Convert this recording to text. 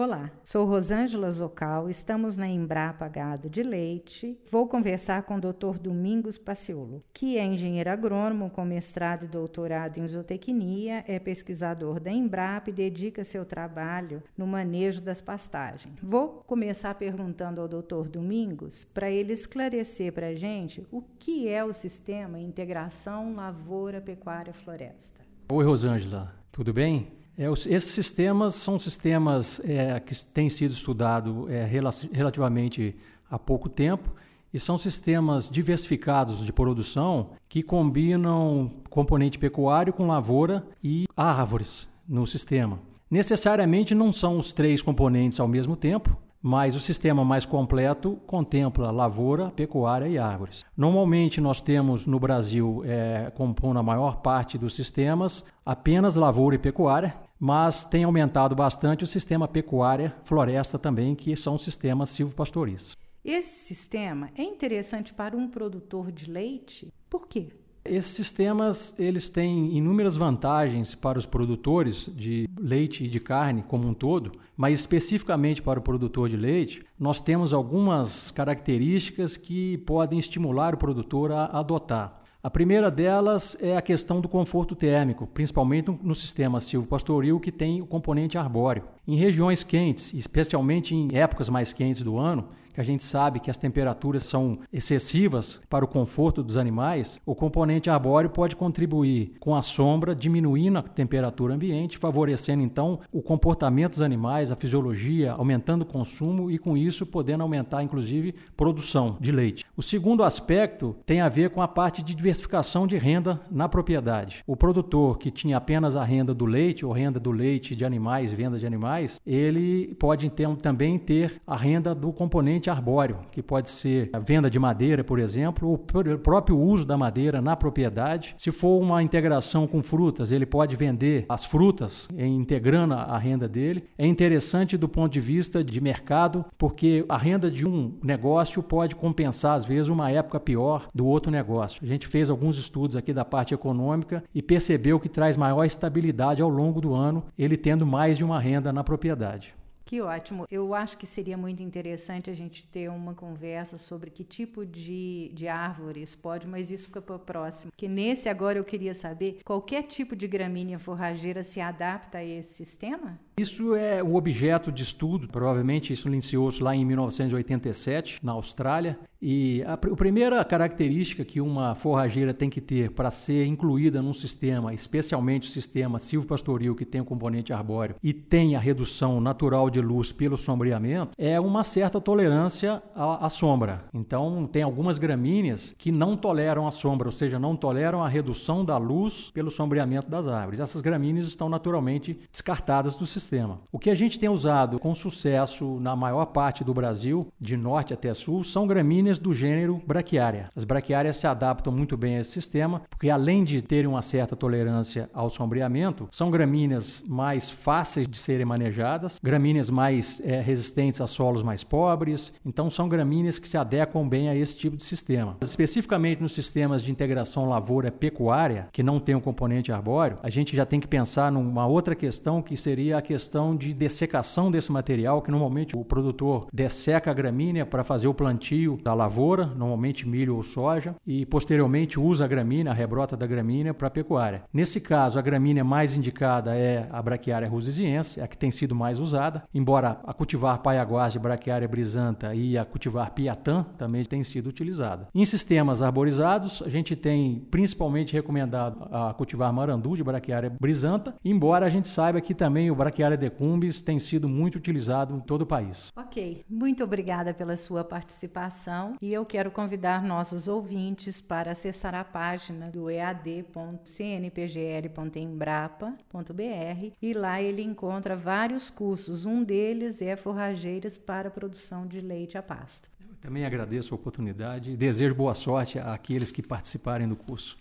Olá, sou Rosângela Zocal, estamos na Embrapa Gado de Leite. Vou conversar com o Dr. Domingos Paciolo, que é engenheiro agrônomo com mestrado e doutorado em zootecnia, é pesquisador da Embrapa e dedica seu trabalho no manejo das pastagens. Vou começar perguntando ao Dr. Domingos para ele esclarecer para a gente o que é o sistema Integração Lavoura Pecuária Floresta. Oi, Rosângela, tudo bem? É, os, esses sistemas são sistemas é, que têm sido estudados é, relativamente há pouco tempo e são sistemas diversificados de produção que combinam componente pecuário com lavoura e árvores no sistema. Necessariamente não são os três componentes ao mesmo tempo, mas o sistema mais completo contempla lavoura, pecuária e árvores. Normalmente nós temos no Brasil, é, compondo a maior parte dos sistemas, apenas lavoura e pecuária, mas tem aumentado bastante o sistema pecuária floresta também, que são sistemas silvopastoris. Esse sistema é interessante para um produtor de leite? Por quê? Esses sistemas eles têm inúmeras vantagens para os produtores de leite e de carne como um todo, mas especificamente para o produtor de leite, nós temos algumas características que podem estimular o produtor a adotar. A primeira delas é a questão do conforto térmico, principalmente no sistema silvopastoril que tem o componente arbóreo. Em regiões quentes, especialmente em épocas mais quentes do ano, que a gente sabe que as temperaturas são excessivas para o conforto dos animais, o componente arbóreo pode contribuir com a sombra, diminuindo a temperatura ambiente, favorecendo então o comportamento dos animais, a fisiologia, aumentando o consumo e com isso podendo aumentar inclusive produção de leite. O segundo aspecto tem a ver com a parte de diversificação de renda na propriedade. O produtor que tinha apenas a renda do leite ou renda do leite de animais, venda de animais, ele pode então também ter a renda do componente arbóreo, que pode ser a venda de madeira, por exemplo, ou o próprio uso da madeira na propriedade. Se for uma integração com frutas, ele pode vender as frutas integrando a renda dele. É interessante do ponto de vista de mercado, porque a renda de um negócio pode compensar, às vezes, uma época pior do outro negócio. A gente fez alguns estudos aqui da parte econômica e percebeu que traz maior estabilidade ao longo do ano, ele tendo mais de uma renda na propriedade. Que ótimo. Eu acho que seria muito interessante a gente ter uma conversa sobre que tipo de, de árvores pode, mas isso fica para o próximo. Que nesse agora eu queria saber qualquer tipo de gramínea forrageira se adapta a esse sistema? Isso é o objeto de estudo, provavelmente isso iniciou-se lá em 1987, na Austrália. E a, a, primeira característica que uma forrageira tem que ter para ser incluída num sistema, especialmente o sistema silvopastoril, que tem o componente arbóreo e tem a redução natural de luz pelo sombreamento, é uma certa tolerância à, à sombra. Então, tem algumas gramíneas que não toleram a sombra, ou seja, não toleram a redução da luz pelo sombreamento das árvores. Essas gramíneas estão naturalmente descartadas do sistema. O que a gente tem usado com sucesso na maior parte do Brasil, de norte até sul, são gramíneas do gênero braquiária. As braquiárias se adaptam muito bem a esse sistema, porque além de terem uma certa tolerância ao sombreamento, são gramíneas mais fáceis de serem manejadas, gramíneas mais é, resistentes a solos mais pobres. Então, são gramíneas que se adequam bem a esse tipo de sistema. Especificamente nos sistemas de integração lavoura-pecuária, que não tem um componente arbóreo, a gente já tem que pensar numa outra questão que seria a questão de dessecação desse material, que normalmente o produtor desseca a gramínea para fazer o plantio da lavoura, normalmente milho ou soja, e posteriormente usa a gramínea, a rebrota da gramínea, para a pecuária. Nesse caso, a gramínea mais indicada é a braquiária rusesiense, a que tem sido mais usada, embora a cultivar paiaguás de braquiária brisanta e a cultivar piatã também tem sido utilizada. Em sistemas arborizados, a gente tem principalmente recomendado a cultivar marandu de braquiária brisanta, embora a gente saiba que também o braquiária decumbis tem sido muito utilizado em todo o país. Ok, muito obrigada pela sua participação e eu quero convidar nossos ouvintes para acessar a página do ead.cnpgl.embrapa.br e lá ele encontra vários cursos. Um deles é Forrageiras para Produção de Leite a Pasto. Eu também agradeço a oportunidade e desejo boa sorte àqueles que participarem do curso.